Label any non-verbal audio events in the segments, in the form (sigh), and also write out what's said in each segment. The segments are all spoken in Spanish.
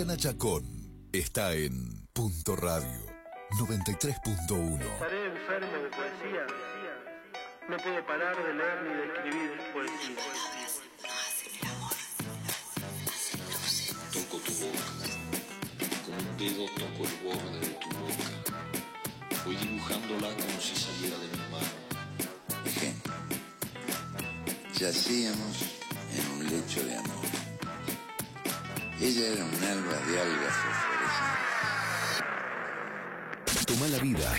Juliana Chacón está en Punto Radio 93.1. Estaré enfermo de poesía. No puedo parar de leer ni de escribir poesía. Toco tu boca, con un dedo toco el borde de tu boca. Voy dibujándola como si saliera de mi mano. Ejemplo. Yacíamos en un lecho de amor. Ella era un alba de algas fosforescentes. Toma la vida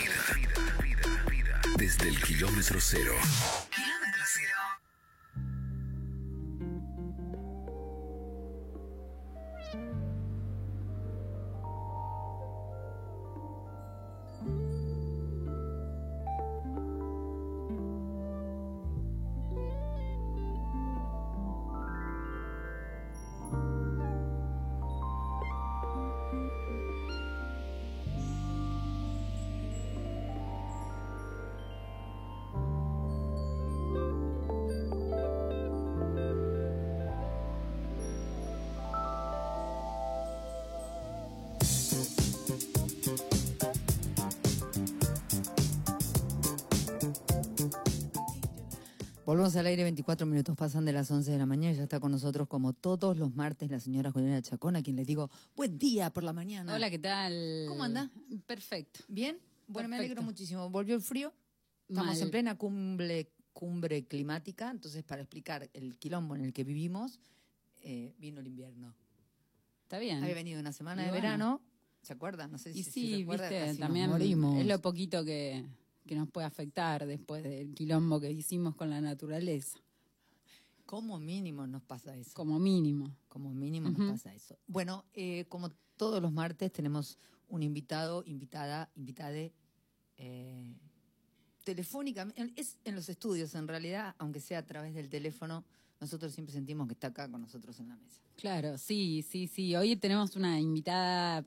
desde el kilómetro cero. Volvemos al aire, 24 minutos pasan de las 11 de la mañana y ya está con nosotros como todos los martes la señora Juliana Chacón, a quien le digo buen día por la mañana. Hola, ¿qué tal? ¿Cómo anda? Perfecto. ¿Bien? Bueno, me alegro muchísimo. Volvió el frío, estamos Mal. en plena cumbre, cumbre climática, entonces para explicar el quilombo en el que vivimos, eh, vino el invierno. Está bien. Había venido una semana Y de bueno. verano, ¿se acuerdan? No sé Y si, sí, si recuerda, viste, casi nos también morimos. es lo poquito que, que nos puede afectar después del quilombo que hicimos con la naturaleza, Como mínimo nos pasa eso. como mínimo. Como mínimo nos pasa eso. Bueno, eh, como todos los martes tenemos un invitado, invitada, invitade eh, telefónicamente. Es en los estudios, en realidad, aunque sea a través del teléfono, nosotros siempre sentimos que está acá con nosotros en la mesa. Claro, sí, sí, sí. Hoy tenemos una invitada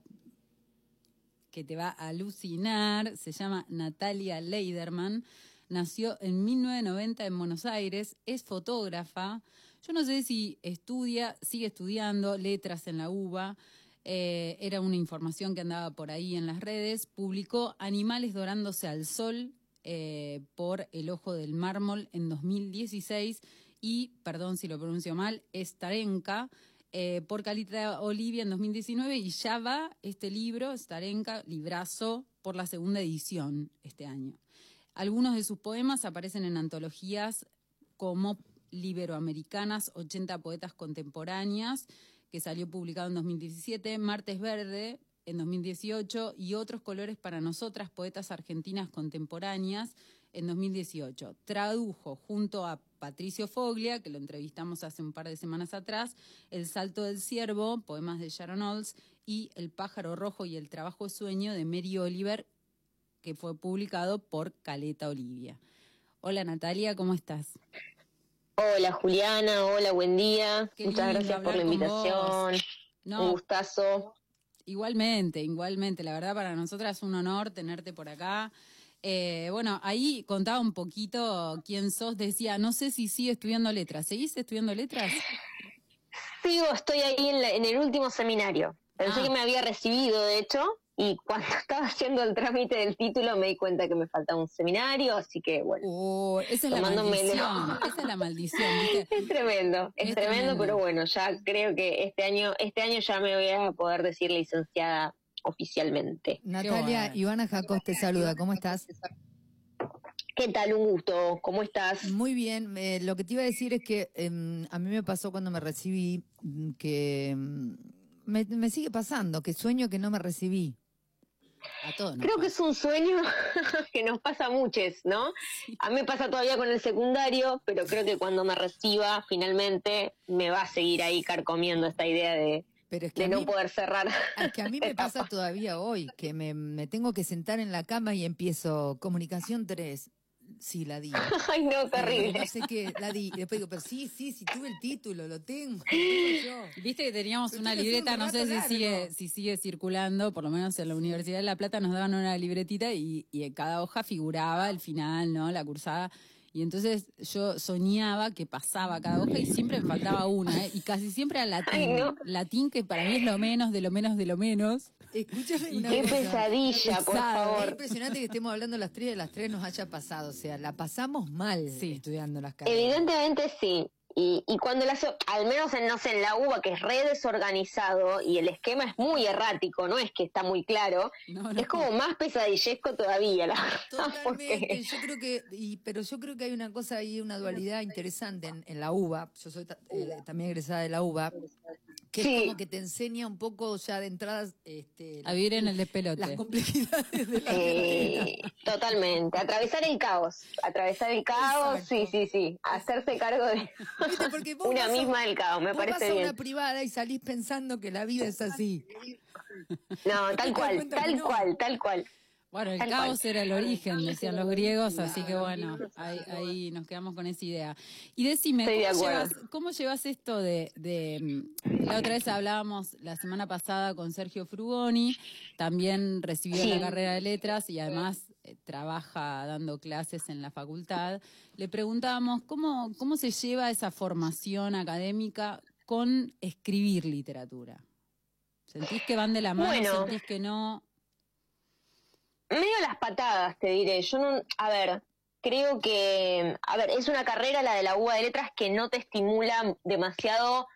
que te va a alucinar. Se llama Natalia Leiderman. Nació en 1990 en Buenos Aires. Es fotógrafa. Yo no sé si estudia, sigue estudiando letras en la UBA. Eh, era una información que andaba por ahí en las redes. Publicó Animales dorándose al sol eh, por El Ojo del Mármol en 2016 y, perdón si lo pronuncio mal, Starenka eh, por Calita Olivia en 2019 y ya va este libro, Starenka, librazo, por la segunda edición este año. Algunos de sus poemas aparecen en antologías como Liberoamericanas, 80 poetas contemporáneas, que salió publicado en 2017, Martes Verde en 2018 y Otros colores para nosotras, poetas argentinas contemporáneas en 2018. Tradujo junto a Patricio Foglia, que lo entrevistamos hace un par de semanas atrás, El Salto del Ciervo, poemas de Sharon Olds, y El Pájaro Rojo y el Trabajo Sueño de Mary Oliver, que fue publicado por Caleta Olivia. Hola Natalia, ¿cómo estás? Hola Juliana, hola, buen día. Qué Muchas gracias por la invitación. vos. Un No, gustazo. igualmente, igualmente. La verdad para nosotras es un honor tenerte por acá. Eh, bueno, ahí contaba un poquito quién sos. Decía, no sé si sigue estudiando letras. ¿Seguís estudiando letras? Sigo, estoy ahí en, la- en el último seminario. Pensé Ah. que me había recibido, de hecho, y (laughs) cuando estaba haciendo el trámite del título me di cuenta que me faltaba un seminario, así que bueno, Oh, esa es la maldición. (laughs) Esa es la maldición, es tremendo, es, Es tremendo, tremendo. pero bueno, ya creo que este año, este año ya me voy a poder decir licenciada oficialmente. Natalia. Ivana Jacos te saluda, ¿cómo estás? ¿Qué tal? Un gusto, ¿cómo estás? Muy bien, eh, lo que te iba a decir es que em, a mí me pasó cuando me recibí mm, que em, me, me sigue pasando, que sueño que no me recibí. A todos. Creo que es un sueño (laughs) que nos pasa a muchos, ¿no? A mí me pasa todavía con el secundario, pero creo que cuando me reciba, finalmente me va a seguir ahí carcomiendo esta idea de, Pero es que de no mí- poder cerrar. (laughs) Es que a mí me pasa todavía hoy, que me, me tengo que sentar en la cama y empiezo comunicación 3. Sí, la di. (laughs) Ay, no, terrible. No sé qué, la di. Y después digo, pero sí, sí, sí, tuve el título, lo tengo. lo tengo yo. Viste que teníamos Pero una libreta, no sé si largo. sigue, si sigue circulando, por lo menos en la Universidad de La Plata nos daban una libretita y, y en cada hoja figuraba el final, ¿no? La cursada. Y entonces yo soñaba que pasaba cada hoja y siempre me faltaba una, ¿eh? y casi siempre era latín. Ay, no. Latín que para mí es lo menos, de lo menos, de lo menos. Escúchame una Qué cosa. pesadilla, por pesado, Es favor. impresionante que estemos hablando las tres de las tres nos haya pasado. O sea, la pasamos mal Sí. estudiando las carreras. Evidentemente sí. Y, y cuando las, al menos en, no sé, en la UBA, que es re desorganizado y el esquema es muy errático, no es que está muy claro, No, no. es como más pesadillesco todavía, la. Totalmente. Porque, Yo creo que, y, pero yo creo que hay una cosa ahí, una dualidad interesante en, en la UBA. Yo soy eh, también egresada de la UBA, que Sí. es como que te enseña un poco ya de entradas este, A vivir en el despelote. las complejidades de la eh, totalmente. Atravesar el caos. Atravesar el caos, Exacto. sí, sí, sí. Hacerse cargo de ¿Viste? Porque vos (laughs) una vas a- misma del caos, me vos vas parece a bien. una privada y salís pensando que la vida es así. No, tal cual, tal no. cual, tal cual. Bueno, el Tal caos cual. era el origen, decían los griegos, así que bueno, ahí, ahí nos quedamos con esa idea. Y decime, de ¿cómo llevas, cómo llevas esto de, de, mm, La otra vez hablábamos la semana pasada con Sergio Frugoni, también recibió Sí. la carrera de letras y además eh, trabaja dando clases en la facultad. Le preguntábamos cómo, cómo se lleva esa formación académica con escribir literatura. ¿Sentís que van de la mano? Bueno. ¿Sentís que no? Medio las patadas, te diré. Yo no, a ver, creo que, a ver, es una carrera la de la UBA de letras que no te estimula demasiado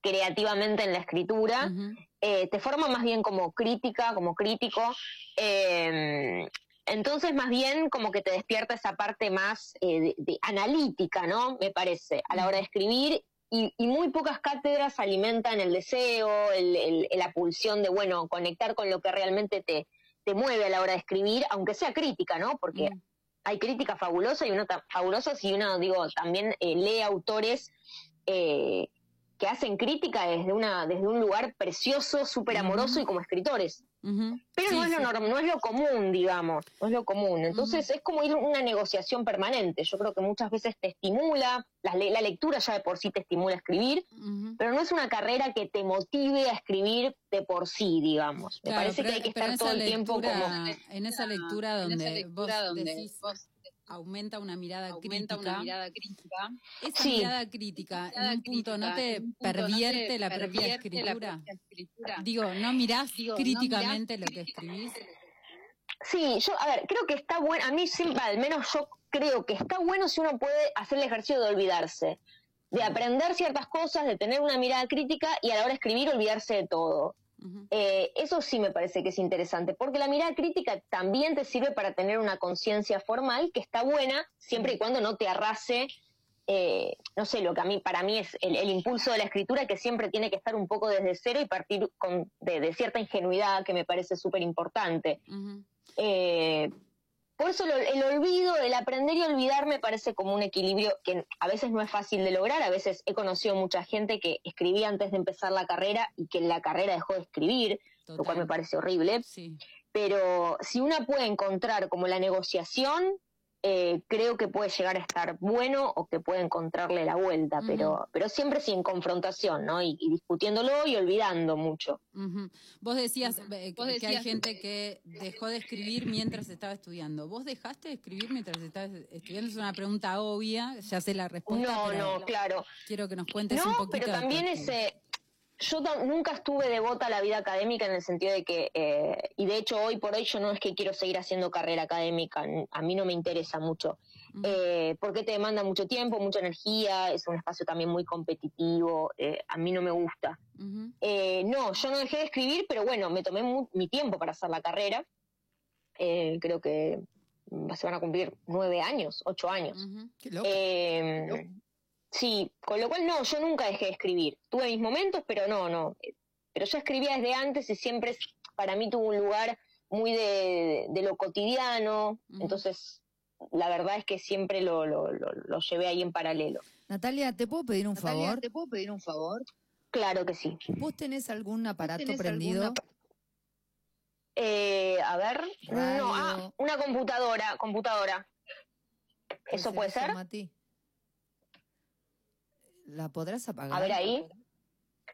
creativamente en la escritura. Eh, te forma más bien como crítica, como crítico. Eh, entonces, más bien como que te despierta esa parte más eh, de, de analítica, ¿no? Me parece, a la hora de escribir. Y, y muy pocas cátedras alimentan el deseo, el- el- la pulsión de, bueno, conectar con lo que realmente te, te mueve a la hora de escribir, aunque sea crítica, ¿no? Porque Mm. hay crítica fabulosa y uno fabulosas y uno, digo, también eh, lee autores eh, que hacen crítica desde una desde un lugar precioso, súper amoroso y como escritores. Pero Sí, no es lo sí. norm- no es lo común, digamos, no es lo común. Entonces es como ir a una negociación permanente. Yo creo que muchas veces te estimula, la, le- la lectura ya de por sí te estimula a escribir, pero no es una carrera que te motive a escribir de por sí, digamos. Me Claro, parece pero- que hay que estar todo el tiempo como... En esa lectura donde, en esa lectura vos donde decís, vos aumenta una mirada aumenta crítica, una mirada crítica. esa Sí. mirada crítica Mirada en un punto no te punto no te pervierte la propia pervierte la escritura. propia escritura. Digo, no mirás Digo, no críticamente mirás lo que escribís. Sí, yo, a ver, creo que está bueno, a mí siempre, al menos yo creo que está bueno si uno puede hacer el ejercicio de olvidarse, de aprender ciertas cosas, de tener una mirada crítica y a la hora de escribir olvidarse de todo. Eh, eso sí me parece que es interesante, porque la mirada crítica también te sirve para tener una conciencia formal que está buena siempre y cuando no te arrase, eh, no sé, lo que a mí, para mí es el, el impulso de la escritura que siempre tiene que estar un poco desde cero y partir con, de, de cierta ingenuidad que me parece súper importante. Eh, por eso lo- el olvido, el aprender y olvidar me parece como un equilibrio que a veces no es fácil de lograr. A veces he conocido mucha gente que escribía antes de empezar la carrera y que en la carrera dejó de escribir, lo cual me parece horrible. Sí. Pero si una puede encontrar como la negociación, eh, creo que puede llegar a estar bueno o que puede encontrarle la vuelta, pero, pero siempre sin confrontación, ¿no? Y, y discutiéndolo y olvidando mucho. Ujú. Vos decías, eh, Vos que- hay gente que dejó de escribir mientras estaba estudiando. ¿Vos dejaste de escribir mientras estabas estudiando? Es una pregunta obvia, ya sé la respuesta, No, pero no, claro. quiero que nos cuentes un No, poquito. pero también ese. Yo nunca estuve devota a la vida académica en el sentido de que, eh, y de hecho hoy por hoy yo no es que quiero seguir haciendo carrera académica, a mí no me interesa mucho, Ujú. eh, porque te demanda mucho tiempo, mucha energía, es un espacio también muy competitivo, eh, a mí no me gusta. Eh, no, yo no dejé de escribir, pero bueno, me tomé mu- mi tiempo para hacer la carrera, Eh, creo que mm, se van a cumplir nueve años, ocho años. Qué loco. Eh, sí, con lo cual no, yo nunca dejé de escribir. Tuve mis momentos, pero no, no. Eh, Pero yo escribía desde antes y siempre para mí tuvo un lugar muy de, de lo cotidiano. Entonces, la verdad es que siempre lo, lo, lo, lo llevé ahí en paralelo. Natalia, ¿te puedo pedir un Natalia, favor? ¿te puedo pedir un favor? Claro que sí. ¿Vos tenés algún aparato tenés prendido? Eh, a ver, no, ah, una computadora, computadora. ¿Eso puede ser? Mati? ¿La podrás apagar? A ver ahí.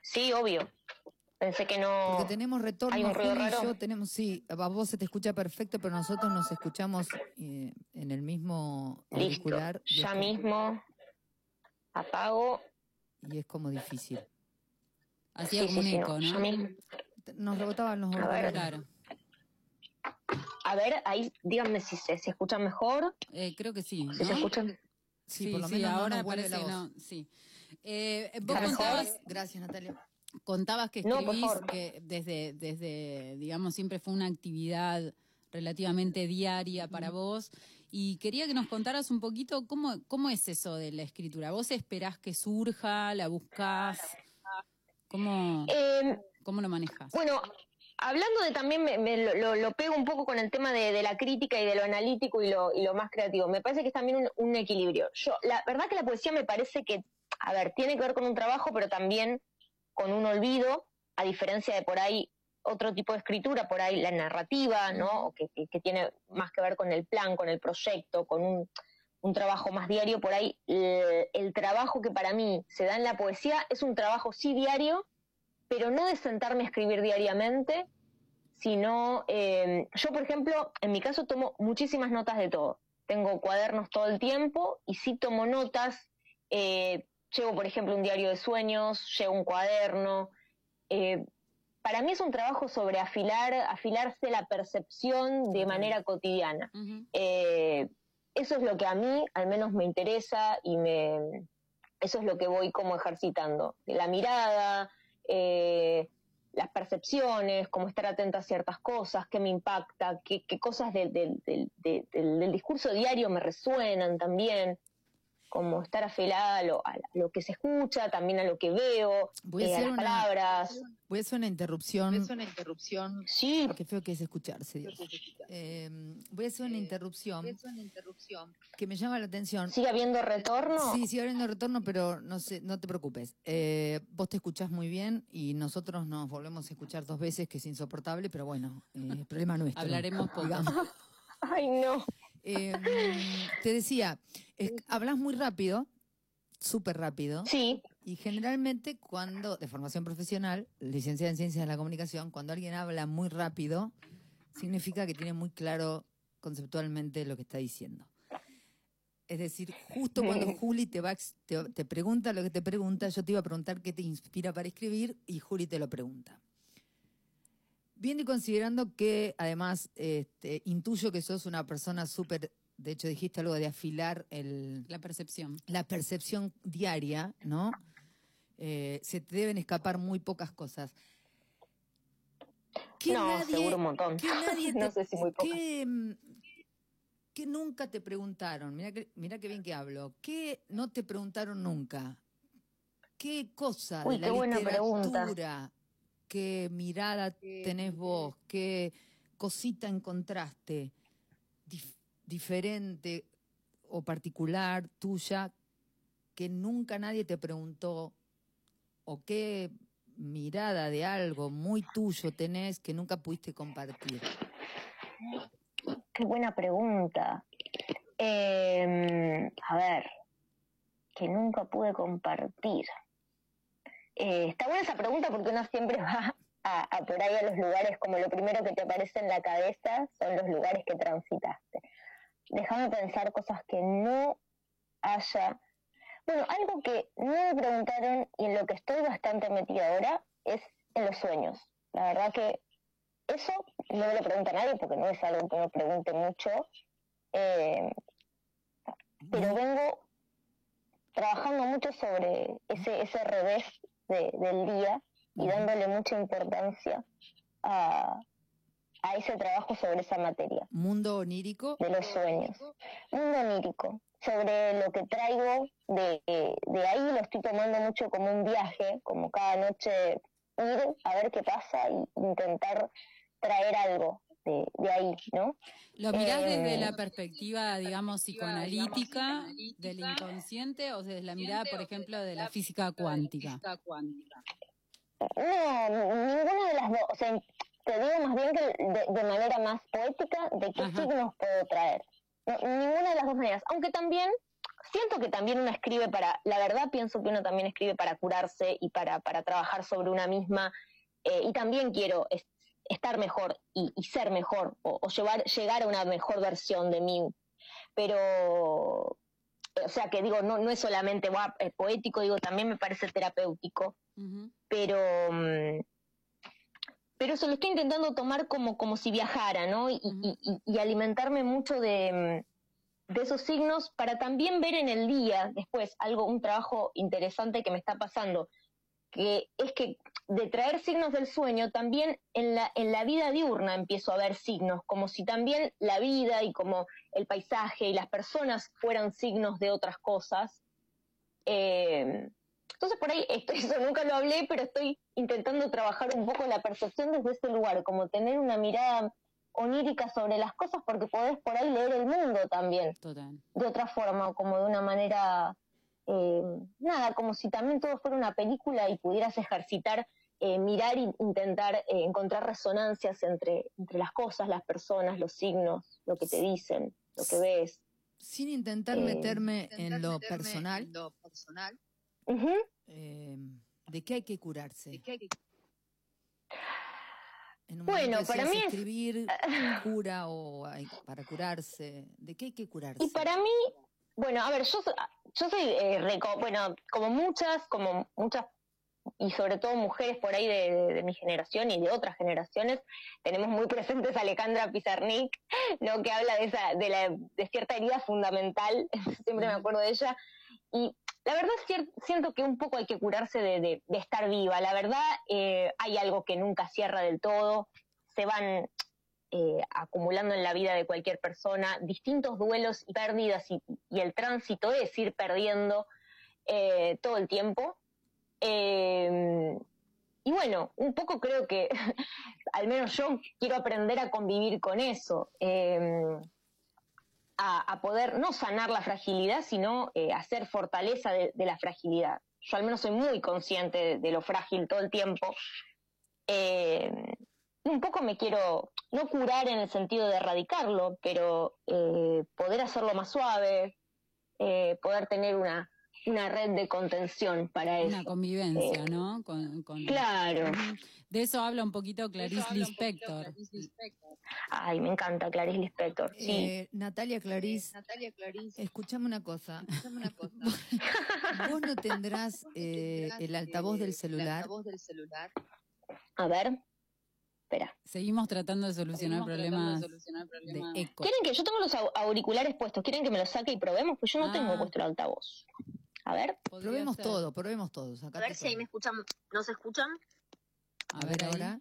Sí, obvio. Pensé que no. Porque tenemos retorno, ¿Hay un ruido y raro? yo tenemos, sí, a vos se te escucha perfecto, pero nosotros nos escuchamos eh, en el mismo Listo. auricular es Ya mismo apago. y es como difícil. Hacía Sí, como sí, un sí, eco, Ya ¿no? mismo. Nos rebotaban los auriculares. Claro. A ver, ahí díganme si se, se escucha mejor. Eh, creo que sí, Si se ¿no? escuchan. Sí, Sí, por lo sí, menos no ahora vuelve parece la que voz. no. Sí. Eh, vos ¿Está mejor? contabas, Gracias, Natalia. contabas que escribís que desde, desde, digamos, siempre fue una actividad relativamente diaria para vos. Y quería que nos contaras un poquito cómo, cómo es eso de la escritura. ¿Vos esperás que surja? ¿La buscás? ¿Cómo, Eh, cómo lo manejas? Bueno, hablando de también, me, me lo, lo- lo pego un poco con el tema de, de la crítica y de lo analítico y lo, y lo más creativo. Me parece que es también un, un equilibrio. Yo, la verdad que la poesía me parece que, a ver, tiene que ver con un trabajo, pero también con un olvido, a diferencia de por ahí otro tipo de escritura, por ahí la narrativa, ¿no? Que, que- tiene más que ver con el plan, con el proyecto, con un, trabajo más diario, por ahí el, el trabajo que para mí se da en la poesía es un trabajo sí diario, pero no de sentarme a escribir diariamente, sino, eh, yo por ejemplo, en mi caso tomo muchísimas notas de todo. Tengo cuadernos todo el tiempo y sí tomo notas. eh, llevo, por ejemplo, un diario de sueños, llevo un cuaderno. eh, para mí es un trabajo sobre afilar, afilarse la percepción de manera cotidiana. Eh, eso es lo que a mí al menos me interesa y me eso es lo que voy como ejercitando. La mirada, eh, las percepciones, cómo estar atenta a ciertas cosas, qué me impacta, qué, qué cosas del discurso diario me resuenan también, como estar afilada a lo, a lo que se escucha, también a lo que veo, Voy a eh, a hacer las una- palabras. Voy a hacer una interrupción. una interrupción. Sí, Qué feo que es escucharse, Dios. Eh, voy a hacer una interrupción una interrupción. que me llama la atención. sigue habiendo retorno. Sí, sigue habiendo retorno, pero no sé, no te preocupes. Eh, vos te escuchás muy bien y nosotros nos volvemos a escuchar dos veces, que es insoportable, pero bueno, eh, es problema nuestro. Hablaremos poco. digamos. (laughs) Ay, no. Eh, mm, te decía, es- hablas muy rápido, súper rápido, Sí, y generalmente cuando, de formación profesional, licenciada en Ciencias de la Comunicación, cuando alguien habla muy rápido, significa que tiene muy claro conceptualmente lo que está diciendo. Es decir, justo cuando Juli te, va, te, te pregunta lo que te pregunta, yo te iba a preguntar qué te inspira para escribir y Juli te lo pregunta. Viendo y considerando que además este, intuyo que sos una persona súper, de hecho dijiste algo de afilar el, La percepción. la percepción diaria, ¿no? Eh, se te deben escapar muy pocas cosas. ¿Qué no, seguro un montón. que nadie (laughs) no sé si muy pocas. que, que nunca te preguntaron, mira que, mira qué bien que hablo, ¿qué no te preguntaron nunca? ¿Qué cosa Uy, de la qué buena pregunta. Qué mirada tenés vos, qué cosita encontraste dif- diferente o particular tuya que nunca nadie te preguntó o qué mirada de algo muy tuyo tenés que nunca pudiste compartir? Qué buena pregunta. Eh, a ver, que nunca pude compartir. Eh, está buena esa pregunta porque uno siempre (laughs) va a, por ahí a los lugares, como lo primero que te aparece en la cabeza son los lugares que transitaste. Déjame pensar cosas que no haya. Bueno, algo que no me preguntaron y en lo que estoy bastante metida ahora es en los sueños. La verdad que eso no me lo pregunta nadie porque no es algo que me pregunte mucho. eh, pero vengo trabajando mucho sobre ese, ese revés de- del día y dándole mucha importancia a, a ese trabajo sobre esa materia Mundo onírico, de los sueños. Mundo onírico. Sobre lo que traigo de, de ahí lo estoy tomando mucho como un viaje, como cada noche ir a ver qué pasa y intentar traer algo de, de ahí, ¿no? ¿Lo mirás Eh, desde la perspectiva, digamos, psicoanalítica del inconsciente o desde la mirada, por ejemplo, de la física cuántica? No, ninguna de las dos. O sea, te digo más bien que de, de manera más poética de qué Ajá. signos puedo traer. No, ninguna de las dos maneras. Aunque también siento que también uno escribe para, la verdad pienso que uno también escribe para curarse y para, para trabajar sobre una misma eh, y también quiero es- estar mejor y, y ser mejor o, o llevar, llegar a una mejor versión de mí. Pero, o sea que digo, no, no es solamente eh, poético, digo, también me parece terapéutico, pero... mm, pero eso lo estoy intentando tomar como, como si viajara, ¿no? Y- y alimentarme mucho de, mm, de esos signos para también ver en el día después algo, un trabajo interesante que me está pasando, que es que de traer signos del sueño, también en la, en la vida diurna empiezo a ver signos, como si también la vida y como el paisaje y las personas fueran signos de otras cosas. Eh, entonces por ahí, esto, (laughs) eso nunca lo hablé, pero estoy intentando trabajar un poco la percepción desde ese lugar, como tener una mirada onírica sobre las cosas, porque podés por ahí leer el mundo también Total. de otra forma, como de una manera, eh, nada, como si también todo fuera una película y pudieras ejercitar, eh, mirar e intentar eh, encontrar resonancias entre, entre las cosas, las personas, los signos, lo que te dicen, lo que ves. Sin intentar Eh, meterme en lo meterme personal, en lo personal. Eh, ¿de qué hay que curarse? ¿De qué hay que- En un Bueno, momento para mí es- escribir (laughs) cura o hay- para curarse. ¿De qué hay que curarse? Y para mí, bueno, a ver, yo, yo soy, eh, reco- bueno, como muchas, como muchas, y sobre todo mujeres por ahí de, de- de mi generación y de otras generaciones, tenemos muy presentes a Alejandra Pizarnik, ¿no? que habla de esa, de la, de cierta herida fundamental, (laughs) siempre me acuerdo de ella, y la verdad siento que un poco hay que curarse de, de- de estar viva, la verdad eh, hay algo que nunca cierra del todo, se van eh, acumulando en la vida de cualquier persona, distintos duelos y pérdidas y, el tránsito es ir perdiendo eh, todo el tiempo. Eh, y bueno, un poco creo que, (laughs) al menos yo quiero aprender a convivir con eso, eh, a, poder no sanar la fragilidad, sino eh, hacer fortaleza de, la fragilidad. Yo al menos soy muy consciente de, lo frágil todo el tiempo. Y un poco me quiero, no curar en el sentido de erradicarlo, pero eh, poder hacerlo más suave, eh, poder tener una, una red de contención para eso. Una convivencia, Eh, ¿no? Con, con- Claro. De eso habla un poquito Clarice Lispector. Ay, me encanta Clarice Lispector. Sí. Eh, Natalia Clarice, Natalia Clarice, escuchame una cosa. escuchame una cosa. (laughs) (laughs) Vos no tendrás eh, el altavoz del El celular. altavoz del celular. A ver. Espera. Seguimos tratando de solucionar Seguimos problemas de solucionar problemas. de eco. ¿Quieren que yo tengo los au- auriculares puestos? ¿Quieren que me los saque y probemos? Pues yo no Ah. tengo puesto el altavoz. A ver. Podría Probemos ser. todo, probemos todos. A ver si ahí me escuchan. ¿No se escuchan? A ver ahí. ahora.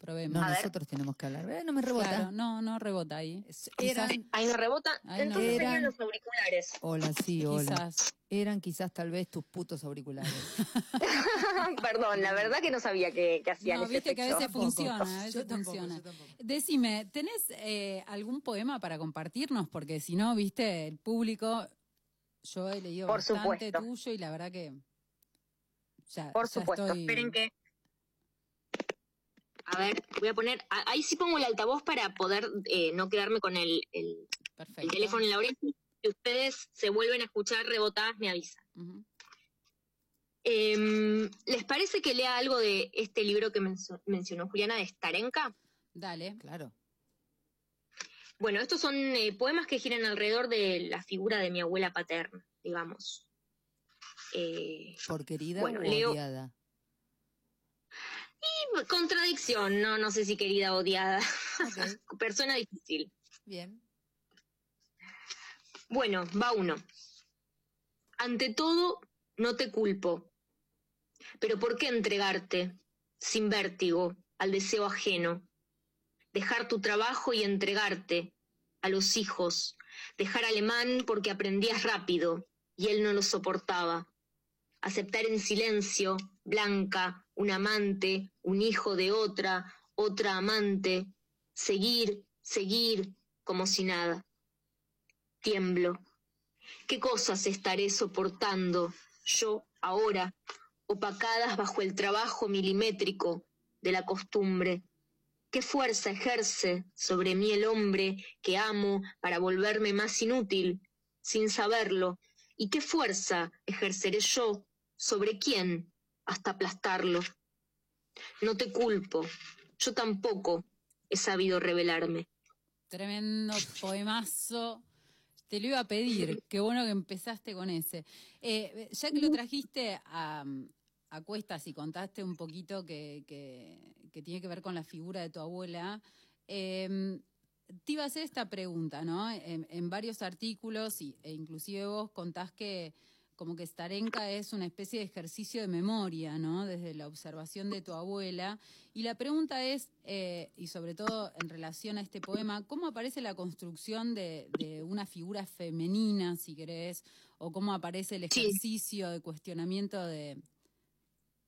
Probemos. No, ver. nosotros tenemos que hablar. Eh, no me rebota. Claro, no, no rebota ahí. Eran, Ahí no rebota. Ahí no Entonces serían los auriculares. hola, sí, hola. Quizás. Eran quizás tal vez tus putos auriculares. (laughs) Perdón, la verdad que no sabía que, que hacían No, ese viste que a veces funciona, a veces Yo tampoco, funciona. yo. Decime, ¿tenés eh, algún poema para compartirnos? Porque si no, viste, el público, yo he leído Por bastante supuesto. tuyo y la verdad que ya, Por ya supuesto. estoy- Esperen que. A ver, voy a poner. Ahí sí pongo el altavoz para poder eh, no quedarme con el, el, el Perfecto. teléfono en la oreja. Si ustedes se vuelven a escuchar rebotadas, me avisan. Em, ¿Les parece que lea algo de este libro que menso- mencionó Juliana de Starenka? Dale. Claro. Bueno, estos son eh, poemas que giran alrededor de la figura de mi abuela paterna, digamos. Eh, Por querida Bueno, o leo- odiada. Y contradicción, no, no sé si querida o odiada. (laughs) Persona difícil. bien. Bueno, va uno. Ante todo, no te culpo. Pero ¿por qué entregarte, sin vértigo, al deseo ajeno? Dejar tu trabajo y entregarte a los hijos. Dejar alemán porque aprendías rápido y él no lo soportaba. Aceptar en silencio, blanca, un amante, un hijo de otra, otra amante. Seguir, seguir, como si nada tiemblo. ¿Qué cosas estaré soportando yo ahora, opacadas bajo el trabajo milimétrico de la costumbre? ¿Qué fuerza ejerce sobre mí el hombre que amo para volverme más inútil, sin saberlo? ¿Y qué fuerza ejerceré yo sobre quién hasta aplastarlo? No te culpo. Yo tampoco he sabido revelarme. Tremendo poemazo. Te lo iba a pedir. (laughs) Qué bueno que empezaste con ese. Eh, ya que lo trajiste a, a cuestas y contaste un poquito que, que- que tiene que ver con la figura de tu abuela, eh, te iba a hacer esta pregunta, ¿no? En, en varios artículos y, e inclusive vos contás que como que Starenka es una especie de ejercicio de memoria, ¿no? Desde la observación de tu abuela. Y la pregunta es, eh, y sobre todo en relación a este poema, ¿cómo aparece la construcción de, de una figura femenina, si querés? ¿O cómo aparece el Sí. ejercicio de cuestionamiento de,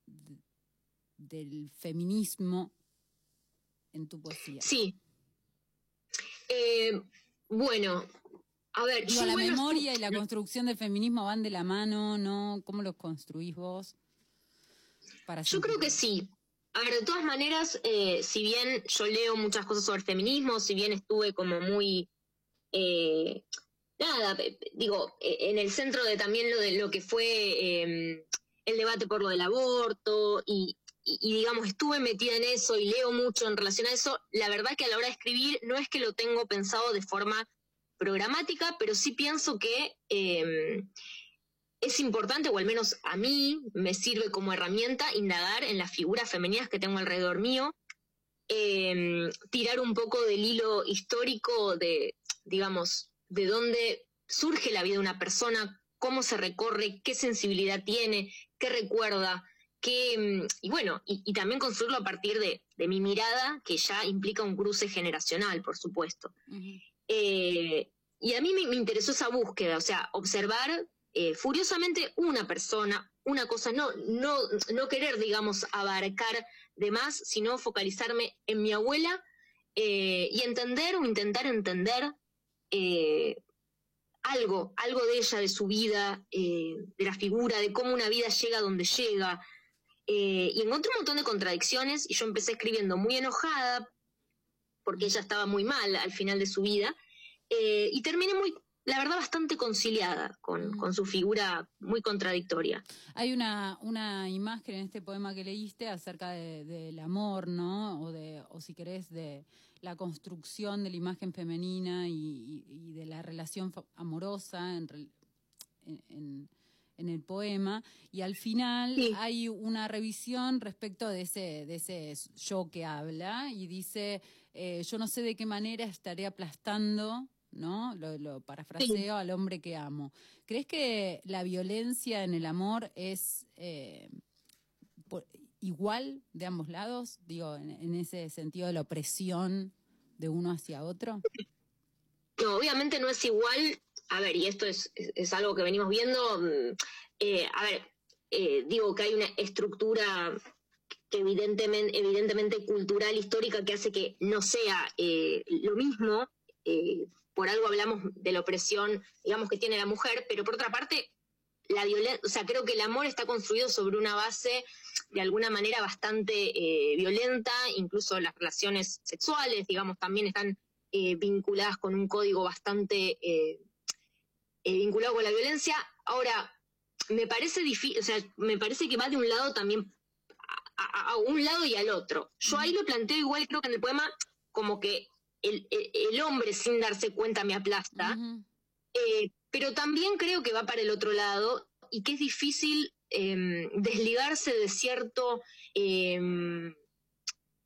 de- del feminismo en tu poesía? Sí. Eh, bueno, a ver, Digo, yo la memoria y la construcción del feminismo van de la mano, ¿no? ¿Cómo los construís vos? Para Yo creo que sí. A ver, de todas maneras, eh, si bien yo leo muchas cosas sobre feminismo, si bien estuve como muy, eh, nada, pe- digo, eh, en el centro de también lo de lo que fue eh, el debate por lo del aborto y, y- y, digamos, estuve metida en eso y leo mucho en relación a eso, la verdad que a la hora de escribir no es que lo tengo pensado de forma programática, pero sí pienso que... eh, es importante, o al menos a mí me sirve como herramienta, indagar en las figuras femeninas que tengo alrededor mío, eh, tirar un poco del hilo histórico de, digamos, de dónde surge la vida de una persona, cómo se recorre, qué sensibilidad tiene, qué recuerda, qué, mm, y bueno, y, también construirlo a partir de, mi mirada, que ya implica un cruce generacional, por supuesto. Eh, y a mí me, interesó esa búsqueda, o sea, observar eh, furiosamente una persona, una cosa, no, no, no querer, digamos, abarcar de más, sino focalizarme en mi abuela eh, y entender o intentar entender algo, algo de ella, de su vida, de la figura, de cómo una vida llega donde llega. Y encontré un montón de contradicciones y yo empecé escribiendo muy enojada porque ella estaba muy mal al final de su vida eh, y terminé muy, la verdad, bastante conciliada con, con su figura muy contradictoria. Hay una, una imagen en este poema que leíste acerca de- del amor, ¿no? O, de, o si querés, de la construcción de la imagen femenina y, y- y de la relación amorosa en, en- en- en el poema. Y al final Sí. hay una revisión respecto de ese, de ese yo que habla y dice, eh, yo no sé de qué manera estaré aplastando. ¿No? Lo, lo parafraseo al hombre que amo. ¿Crees que la violencia en el amor es eh, por- igual de ambos lados? Digo, en, en ese sentido de la opresión de uno hacia otro. No, obviamente no es igual, a ver, y esto es, es, es algo que venimos viendo, mm, eh, a ver, digo que hay una estructura que evidentemente, cultural, histórica, que hace que no sea eh, lo mismo, eh, por algo hablamos de la opresión, digamos, que tiene la mujer, pero por otra parte, la violencia, o sea, creo que el amor está construido sobre una base de alguna manera bastante eh, violenta, incluso las relaciones sexuales, digamos, también están vinculadas con un código bastante vinculado con la violencia. Ahora, me parece difícil, o sea, me parece que va de un lado también a, un lado y al otro. Yo ahí lo planteo igual, creo que en el poema, como que el, el- el hombre sin darse cuenta me aplasta, eh, pero también creo que va para el otro lado y que es difícil eh, desligarse de cierto eh,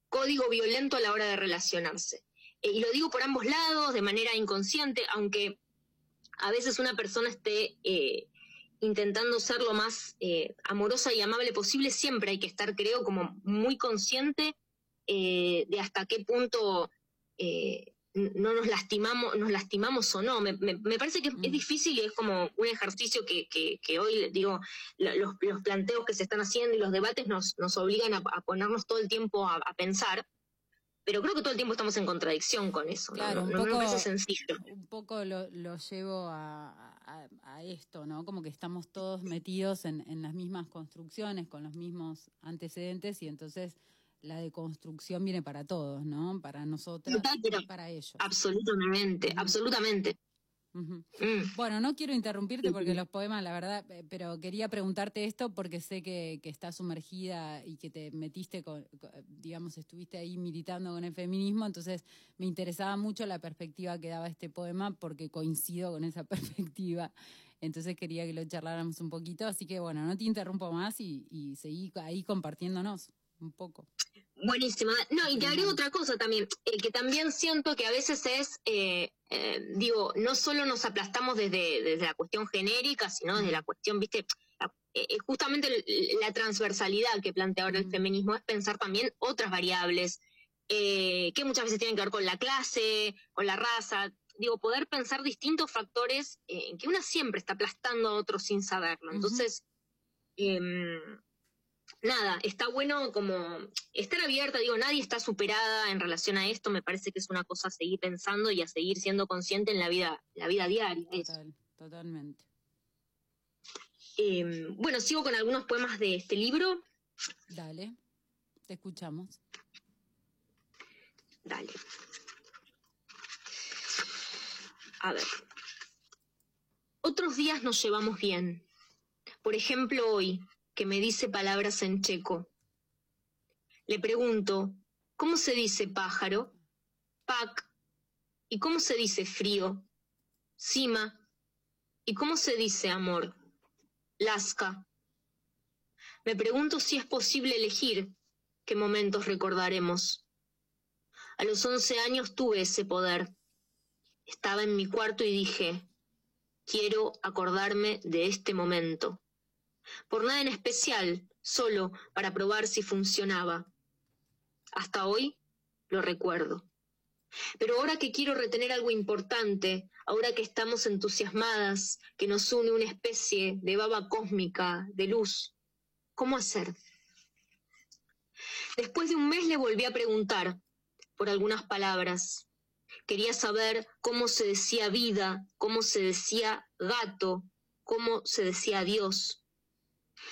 código violento a la hora de relacionarse. Eh, y lo digo por ambos lados, de manera inconsciente, aunque a veces una persona esté eh, intentando ser lo más eh, amorosa y amable posible, siempre hay que estar, creo, como muy consciente eh, de hasta qué punto eh, no nos lastimamos, nos lastimamos o no. Me, me- me parece que es, es Mm. difícil y es como un ejercicio que, que- que hoy, digo, los, los planteos que se están haciendo y los debates nos, nos obligan a, a ponernos todo el tiempo a, a pensar. Pero creo que todo el tiempo estamos en contradicción con eso. ¿no? Claro, no, un no me poco- parece sencillo. Un poco lo, lo llevo a, a- a esto, ¿no? Como que estamos todos metidos en, en las mismas construcciones, con los mismos antecedentes, y entonces la deconstrucción viene para todos, ¿no? Para nosotros Total, y para ellos. Absolutamente, Ujú. Mm. Bueno, no quiero interrumpirte porque los poemas, la verdad, eh, pero quería preguntarte esto porque sé que, que estás sumergida y que te metiste, con, con- digamos, estuviste ahí militando con el feminismo, entonces me interesaba mucho la perspectiva que daba este poema porque coincido con esa (laughs) perspectiva. Entonces quería que lo charláramos un poquito, así que bueno, no te interrumpo más y, y seguí ahí compartiéndonos un poco. Buenísima. No, y te agrego otra cosa también, eh, que también siento que a veces es, eh, eh, digo, no solo nos aplastamos desde, desde la cuestión genérica, sino desde la cuestión, viste, eh, justamente la transversalidad que plantea ahora el Mm. feminismo es pensar también otras variables, que muchas veces tienen que ver con la clase, con la raza, digo, poder pensar distintos factores en que una siempre está aplastando a otros sin saberlo. Entonces, em, nada, está bueno como estar abierta, digo, nadie está superada en relación a esto, me parece que es una cosa a seguir pensando y a seguir siendo consciente en la vida, la vida diaria. Total, totalmente. Eh, bueno, sigo con algunos poemas de este libro. Dale, te escuchamos. Dale. A ver. Otros días nos llevamos bien. Por ejemplo, hoy, que me dice palabras en checo. Le pregunto, ¿cómo se dice pájaro? Pac. ¿Y cómo se dice frío? Cima. ¿Y cómo se dice amor? Lasca. Me pregunto si es posible elegir qué momentos recordaremos. A los once años tuve ese poder. Estaba en mi cuarto y dije, quiero acordarme de este momento. Por nada en especial, solo para probar si funcionaba. Hasta hoy lo recuerdo. Pero ahora que quiero retener algo importante, ahora que estamos entusiasmadas, que nos une una especie de baba cósmica, de luz, ¿cómo hacer? Después de un mes le volví a preguntar por algunas palabras. Quería saber cómo se decía vida, cómo se decía gato, cómo se decía adiós.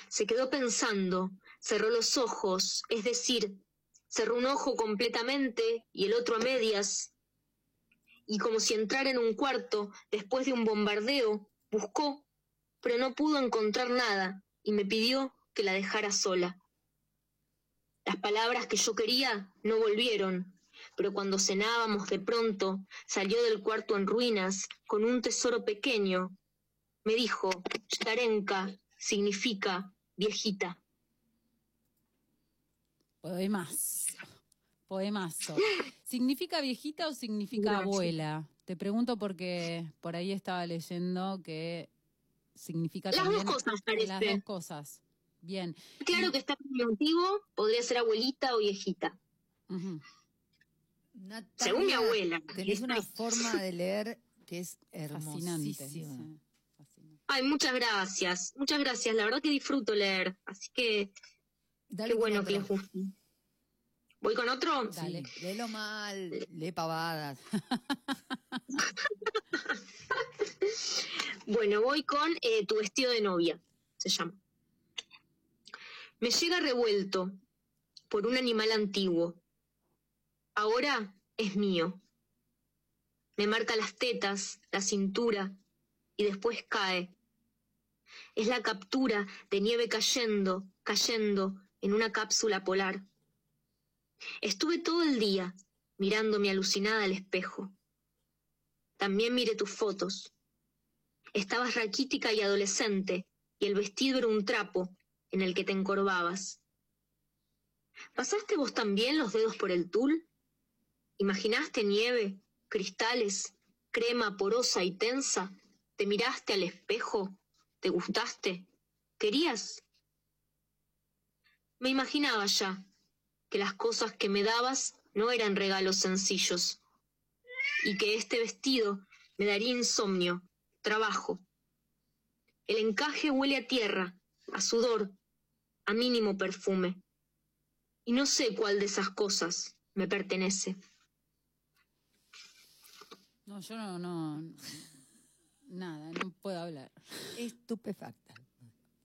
Se quedó pensando, cerró los ojos, es decir, cerró un ojo completamente y el otro a medias. Y como si entrara en un cuarto después de un bombardeo, buscó, pero no pudo encontrar nada y me pidió que la dejara sola. Las palabras que yo quería no volvieron, pero cuando cenábamos de pronto salió del cuarto en ruinas con un tesoro pequeño. Me dijo, Starenka significa viejita. Poemazo. Poemazo. ¿Significa viejita o significa Gracias. abuela? Te pregunto porque por ahí estaba leyendo que significa Las también dos cosas, las parece. dos cosas. Bien. Claro que está contigo, podría ser abuelita o viejita. Natalia, Según mi abuela. Tenés una forma de leer que es Fascinante. hermosísima. sí. Ay, muchas gracias, muchas gracias. La verdad que disfruto leer, así que Dale qué bueno que les guste. ¿Voy con otro? Sí, Dale. léelo mal, lee pavadas. (laughs) Bueno, voy con eh, Tu vestido de novia, se llama. Me llega revuelto por un animal antiguo. Ahora es mío. Me marca las tetas, la cintura y después cae. Es la captura de nieve cayendo, cayendo en una cápsula polar. Estuve todo el día mirándome alucinada al espejo. También miré tus fotos. Estabas raquítica y adolescente, y el vestido era un trapo en el que te encorvabas. ¿Pasaste vos también los dedos por el tul? ¿Imaginaste nieve, cristales, crema porosa y tensa? ¿Te miraste al espejo? ¿Te gustaste? ¿Querías? Me imaginaba ya que las cosas que me dabas no eran regalos sencillos, y que este vestido me daría insomnio, trabajo. El encaje huele a tierra, a sudor, a mínimo perfume. Y no sé cuál de esas cosas me pertenece. No, yo no, no. Nada, no puedo hablar. Estupefacta.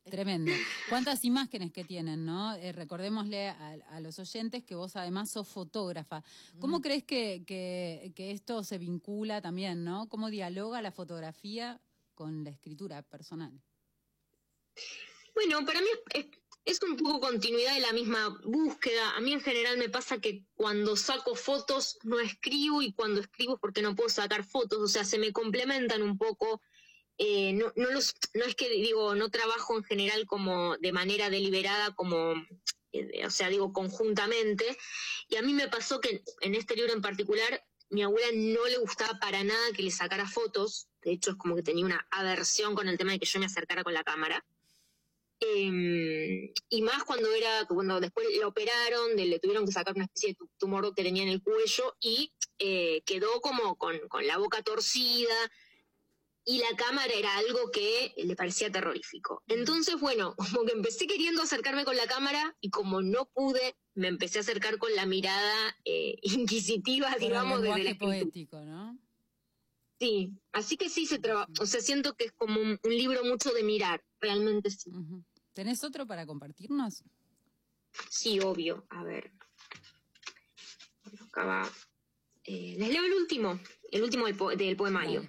Tremendo. ¿Cuántas imágenes que tienen, no? Eh, recordémosle a, a los oyentes que vos además sos fotógrafa. ¿Cómo crees que, que, que esto se vincula también, no? ¿Cómo dialoga la fotografía con la escritura personal? Bueno, para mí es, es un poco continuidad de la misma búsqueda. A mí en general me pasa que cuando saco fotos no escribo y cuando escribo es porque no puedo sacar fotos, o sea, se me complementan un poco. Eh, no, no, los, no es que digo, no trabajo en general como de manera deliberada, como, eh, o sea, digo, conjuntamente. Y a mí me pasó que en este libro en particular, mi abuela no le gustaba para nada que le sacara fotos. De hecho, es como que tenía una aversión con el tema de que yo me acercara con la cámara. Eh, y más cuando era, cuando después le operaron, de- le tuvieron que sacar una especie de tu- tumor que tenía en el cuello y eh, quedó como con, con la boca torcida y la cámara era algo que le parecía terrorífico. Entonces, bueno, (laughs) como que empecé queriendo acercarme con la cámara y como no pude, me empecé a acercar con la mirada eh, (laughs) inquisitiva, Por el digamos, desde escritura. poético, ¿no? Sí, así que sí se trabaja, o sea, siento que es como un, un libro mucho de mirar, realmente sí. ¿Tenés otro para compartirnos? Sí, obvio. A ver. Bueno, acá va. Eh, les leo el último, el último del, po- del poemario.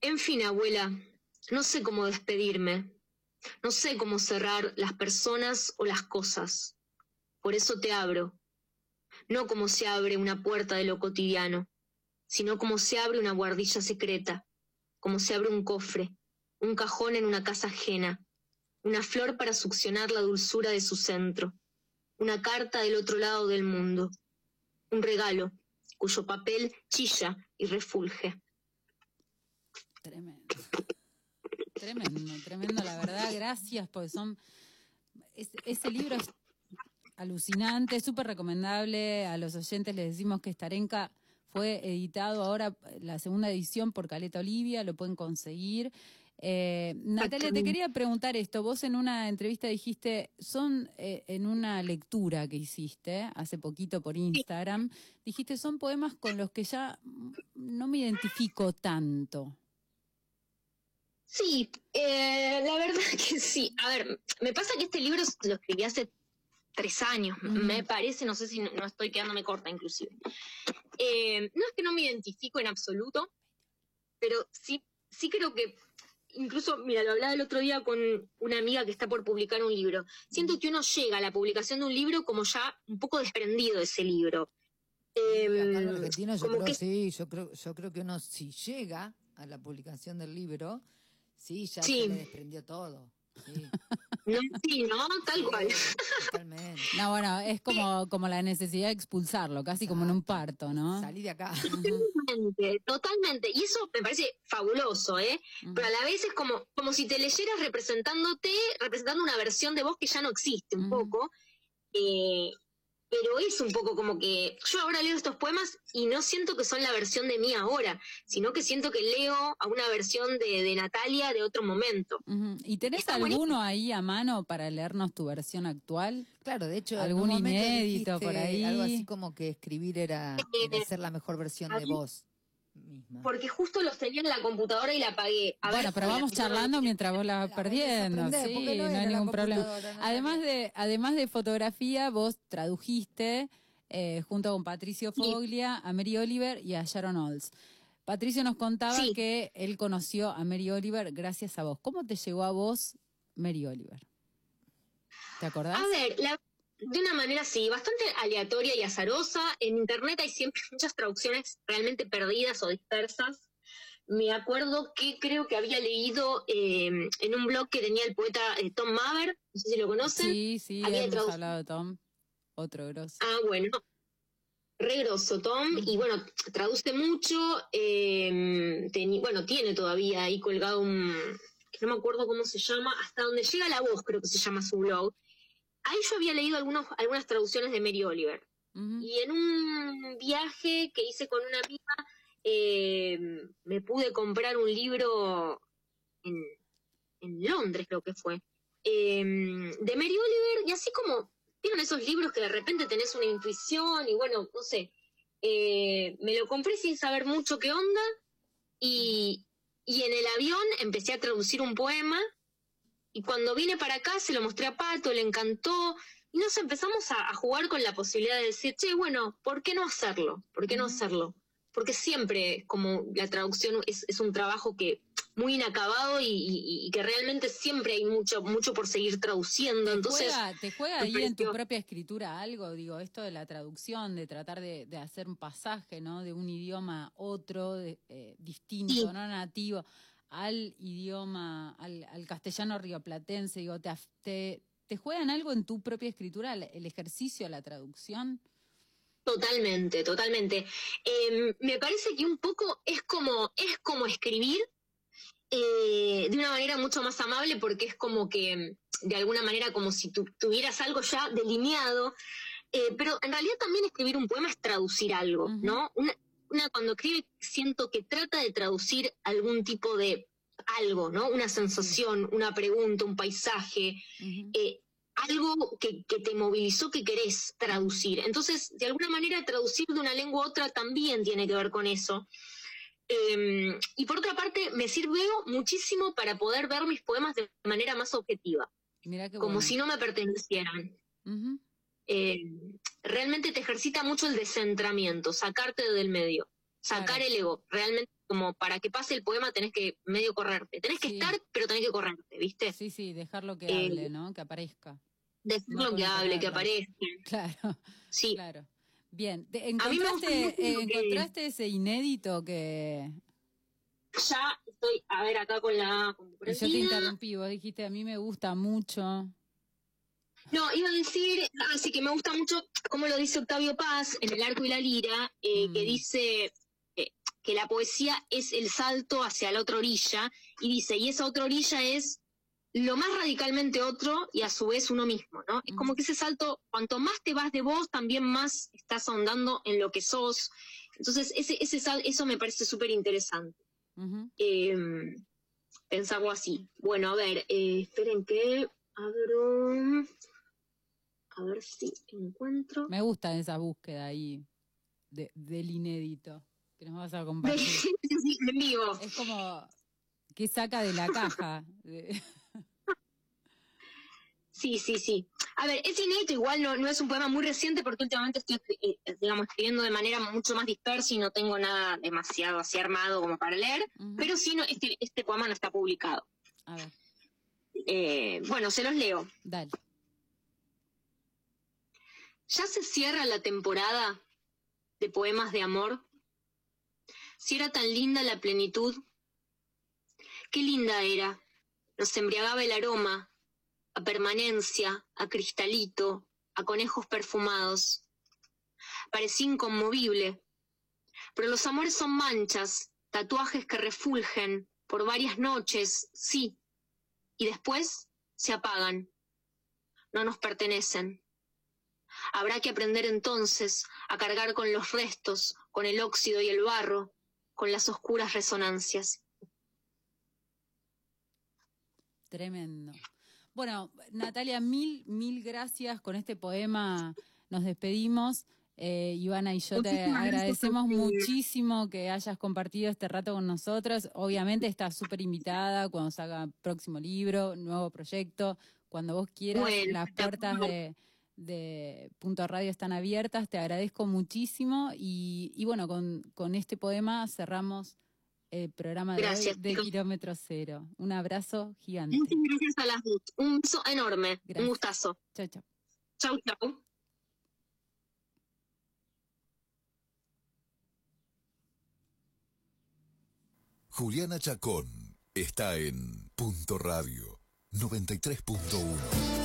En fin, abuela, no sé cómo despedirme. No sé cómo cerrar las personas o las cosas. Por eso te abro. No como se abre una puerta de lo cotidiano, sino como se abre una guardilla secreta, como se abre un cofre, un cajón en una casa ajena, una flor para succionar la dulzura de su centro, una carta del otro lado del mundo, un regalo cuyo papel chilla y refulge. Tremendo. Tremendo, tremendo, la verdad. Gracias, porque son. es- ese libro es alucinante, súper recomendable. A los oyentes les decimos que Starenka fue editado ahora, la segunda edición por Caleta Olivia, lo pueden conseguir. Eh, Natalia, te quería preguntar esto. Vos en una entrevista dijiste, son eh, en una lectura que hiciste hace poquito por Instagram, dijiste, son poemas con los que ya no me identifico tanto. Sí, eh, la verdad (laughs) que sí. A ver, me pasa que este libro lo escribí hace tres años, me parece, no sé si no, no estoy quedándome corta inclusive. Eh, no es que no me identifico en absoluto, pero sí, sí creo que, incluso, mira, lo hablaba el otro día con una amiga que está por publicar un libro. Siento que uno llega a la publicación de un libro como ya un poco desprendido de ese libro. Sí, acá en Argentina yo como creo que- sí, yo creo, yo creo que uno si llega a la publicación del libro, sí, ya Sí. se le desprendió todo. Sí, (laughs) sí, ¿no? Tal cual. totalmente. No, bueno, es como, como la necesidad de expulsarlo, casi como en un parto, ¿no? Salí de acá. Totalmente, totalmente. Y eso me parece fabuloso, ¿eh? Pero a la vez es como, como si te leyeras representándote, representando una versión de vos que ya no existe un poco. Eh, pero es un poco como que yo ahora leo estos poemas y no siento que son la versión de mí ahora, sino que siento que leo a una versión de, de Natalia de otro momento. ¿Y tenés Está alguno ahí a mano para leernos tu versión actual? Claro, de hecho, Algún inédito por ahí. Algo así como que escribir era, era ser la mejor versión de vos misma. Porque justo los tenía en la computadora y la apagué. A bueno, ver, pero vamos la- charlando mientras vos la vas La perdiendo, sí, no, era hay ningún problema. no Además de, además de fotografía, vos tradujiste eh, junto con Patricio Foglia a Mary Oliver y a Sharon Olds. Patricio nos contaba Sí. que él conoció a Mary Oliver gracias a vos. ¿Cómo te llegó a vos Mary Oliver? ¿Te acordás? A ver, la- de una manera sí, bastante aleatoria y azarosa. En internet hay siempre (laughs) muchas traducciones realmente perdidas o dispersas. Me acuerdo que creo que había leído eh, en un blog que tenía el poeta eh, Tom Maver, no sé si lo conocen. Sí, sí, Había hemos hablado de Tom. Otro grosso. Ah, bueno. Re grosso, Tom. Y bueno, traduce mucho. eh, bueno, tiene todavía ahí colgado un. que no me acuerdo cómo se llama. Hasta donde llega la voz, creo que se llama su blog. Ahí yo había leído algunos, algunas traducciones de Mary Oliver. Y en un viaje que hice con una amiga, eh, me pude comprar un libro en, en Londres, creo que fue, eh, de Mary Oliver, y así como, ¿vieron esos libros que de repente tenés una intuición? Y bueno, no sé, eh, me lo compré sin saber mucho qué onda, y, y en el avión empecé a traducir un poema, Y cuando vine para acá se lo mostré a Pato, le encantó. Y nos empezamos a, a jugar con la posibilidad de decir, che, bueno, ¿por qué no hacerlo? ¿Por qué no hacerlo? Porque siempre, como la traducción es, es un trabajo que muy inacabado y, y- y que realmente siempre hay mucho, mucho por seguir traduciendo. Entonces, juega- ¿Te juega ahí en tu propia escritura algo? Digo, esto de la traducción, de tratar de, de hacer un pasaje, ¿no? De un idioma a otro, de- eh, distinto, Sí. no nativo, al idioma, al, al castellano rioplatense. Digo, ¿te, af- te, te juegan algo en tu propia escritura, el, ejercicio, la traducción? Totalmente, totalmente. Eh, me parece que un poco es como, es como escribir eh, de una manera mucho más amable porque es como que de alguna manera como si tu- tuvieras algo ya delineado, eh, pero en realidad también escribir un poema es traducir algo. ¿no? Una, una cuando escribe siento que trata de traducir algún tipo de algo, ¿no? Una sensación, una pregunta, un paisaje, eh, algo que, que te movilizó que querés traducir. Entonces, de alguna manera, traducir de una lengua a otra también tiene que ver con eso. Eh, y por otra parte, me sirvió muchísimo para poder ver mis poemas de manera más objetiva, Mirá qué como bueno. si no me pertenecieran. Ujú. Eh, realmente te ejercita mucho el descentramiento, sacarte del medio, sacar Claro. el ego. Realmente, como para que pase el poema, tenés que medio correrte. Tenés que Sí. estar, pero tenés que correrte, ¿viste? Sí, sí, dejarlo que Eh, hable, ¿no? Que aparezca. Decir no lo que hable, que aparezca. (laughs) Claro, Sí. claro. Bien, ¿te- A mí me gusta ¿encontraste, eh, que- ¿encontraste ese inédito que, ya estoy, a ver, acá con la Y yo te interrumpí, vos dijiste, a mí me gusta mucho. No, iba a decir, así que me gusta mucho cómo lo dice Octavio Paz en El arco y la lira, eh, Mm. que dice eh, que la poesía es el salto hacia la otra orilla, y dice, y esa otra orilla es lo más radicalmente otro y a su vez uno mismo, ¿no? Es como Ujú. que ese salto, cuanto más te vas de vos, también más estás ahondando en lo que sos. Entonces, ese, ese sal, eso me parece súper interesante. Ujú. eh, pensarlo así. Bueno, a ver, esperen que abro. A ver si encuentro. Me gusta esa búsqueda ahí de, del inédito que nos vas a (laughs) compartir. sí, en vivo. es como que saca de la caja. (laughs) Sí, sí, sí. A ver, es inédito, igual no, no es un poema muy reciente porque últimamente estoy, eh, digamos, escribiendo de manera mucho más dispersa y no tengo nada demasiado así armado como para leer, pero sí, no, este, este poema no está publicado. A ver, Eh, bueno, se los leo. dale. ¿Ya se cierra la temporada de poemas de amor? Si era tan linda la plenitud, qué linda era. Nos embriagaba el aroma, a permanencia, a cristalito, a conejos perfumados. Parecía inconmovible. Pero los amores son manchas, tatuajes que refulgen por varias noches, sí, y después se apagan. No nos pertenecen. Habrá que aprender entonces a cargar con los restos, con el óxido y el barro, con las oscuras resonancias. Tremendo. Bueno, Natalia, mil, mil gracias con este poema. Nos despedimos. Eh, Ivana y yo te Muchísimas agradecemos muchísimo que hayas compartido este rato con nosotros. Obviamente estás súper invitada cuando salga próximo libro, nuevo proyecto. Cuando vos quieras, Bueno, las puertas de, de Punto Radio están abiertas. Te agradezco muchísimo. Y, y bueno, con, con este poema cerramos el programa de, hoy de. Kilómetro Cero. Un abrazo gigante. Muchas gracias a las dos. Un beso enorme. Gracias. Un gustazo. Chao, chao. Chau, chau. Juliana Chacón está en Punto Radio 93.1.